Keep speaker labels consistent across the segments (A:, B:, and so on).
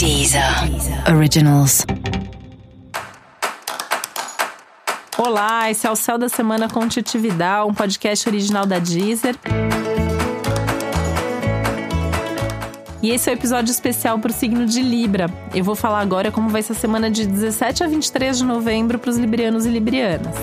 A: Deezer Originals.
B: Olá, esse é o Céu da Semana com Titi um podcast original da Deezer. E esse é o um episódio especial para o signo de Libra. Eu vou falar agora como vai ser a semana de 17 a 23 de novembro para os librianos e librianas.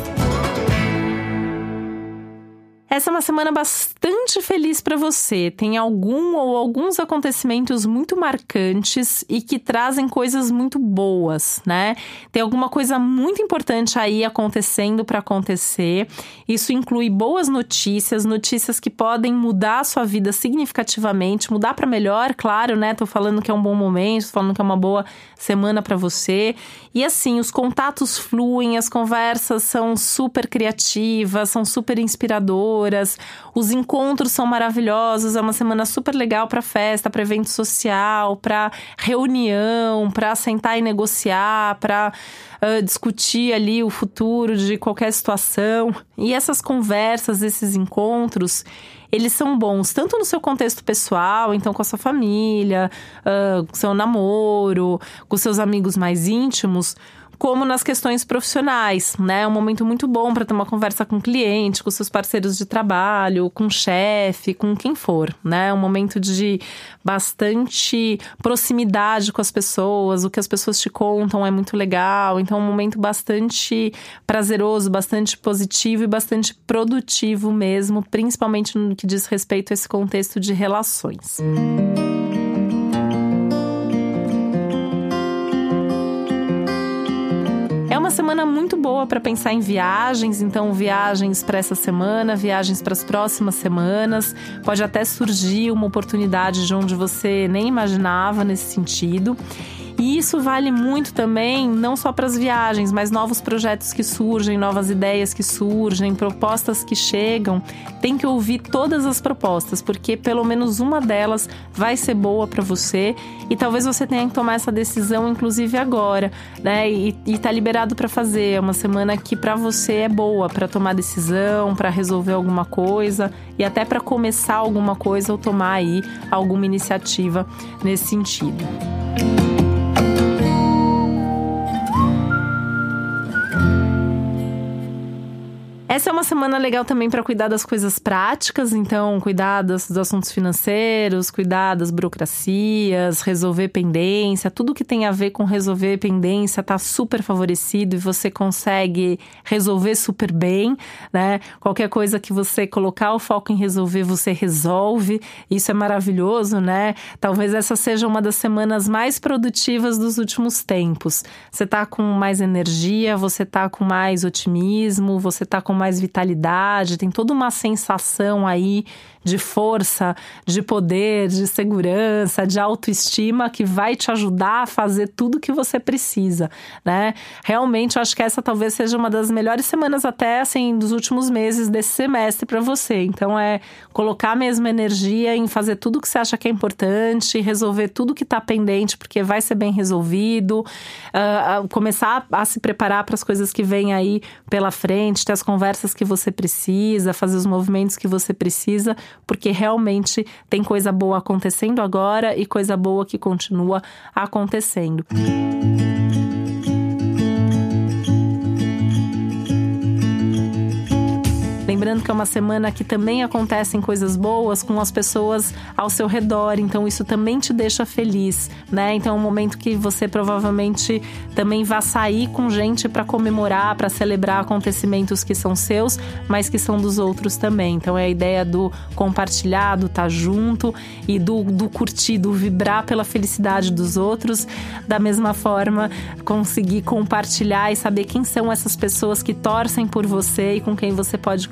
B: Essa é uma semana bastante feliz para você. Tem algum ou alguns acontecimentos muito marcantes e que trazem coisas muito boas, né? Tem alguma coisa muito importante aí acontecendo para acontecer. Isso inclui boas notícias, notícias que podem mudar a sua vida significativamente, mudar para melhor, claro, né? Tô falando que é um bom momento, tô falando que é uma boa semana para você. E assim, os contatos fluem, as conversas são super criativas, são super inspiradoras os encontros são maravilhosos, é uma semana super legal para festa, para evento social, para reunião, para sentar e negociar, para uh, discutir ali o futuro de qualquer situação. E essas conversas, esses encontros, eles são bons tanto no seu contexto pessoal, então com a sua família, uh, com seu namoro, com seus amigos mais íntimos, como nas questões profissionais, né? É um momento muito bom para ter uma conversa com o cliente, com seus parceiros de trabalho, com o chefe, com quem for, né? É um momento de bastante proximidade com as pessoas, o que as pessoas te contam é muito legal, então é um momento bastante prazeroso, bastante positivo e bastante produtivo mesmo, principalmente no que diz respeito a esse contexto de relações. Música uma semana muito boa para pensar em viagens, então viagens para essa semana, viagens para as próximas semanas. Pode até surgir uma oportunidade de onde você nem imaginava nesse sentido. E isso vale muito também, não só para as viagens, mas novos projetos que surgem, novas ideias que surgem, propostas que chegam. Tem que ouvir todas as propostas, porque pelo menos uma delas vai ser boa para você e talvez você tenha que tomar essa decisão, inclusive agora, né? E, e tá liberado para fazer. É uma semana que para você é boa para tomar decisão, para resolver alguma coisa e até para começar alguma coisa ou tomar aí alguma iniciativa nesse sentido. Essa é uma semana legal também para cuidar das coisas práticas, então cuidar dos, dos, assuntos financeiros, cuidar das burocracias, resolver pendência, tudo que tem a ver com resolver pendência tá super favorecido e você consegue resolver super bem, né? Qualquer coisa que você colocar o foco em resolver, você resolve. Isso é maravilhoso, né? Talvez essa seja uma das semanas mais produtivas dos últimos tempos. Você tá com mais energia, você tá com mais otimismo, você tá com mais mais vitalidade, tem toda uma sensação aí de força, de poder, de segurança, de autoestima que vai te ajudar a fazer tudo que você precisa, né? Realmente, eu acho que essa talvez seja uma das melhores semanas até assim dos últimos meses desse semestre para você. Então é colocar a mesma energia em fazer tudo que você acha que é importante, resolver tudo que está pendente, porque vai ser bem resolvido, uh, começar a se preparar para as coisas que vêm aí pela frente, ter as conversas que você precisa, fazer os movimentos que você precisa, porque realmente tem coisa boa acontecendo agora e coisa boa que continua acontecendo. Lembrando que é uma semana que também acontecem coisas boas com as pessoas ao seu redor, então isso também te deixa feliz, né? Então é um momento que você provavelmente também vai sair com gente para comemorar, para celebrar acontecimentos que são seus, mas que são dos outros também. Então é a ideia do compartilhado, estar tá junto e do, do curtir, do vibrar pela felicidade dos outros. Da mesma forma, conseguir compartilhar e saber quem são essas pessoas que torcem por você e com quem você pode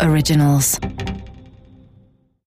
A: Originals.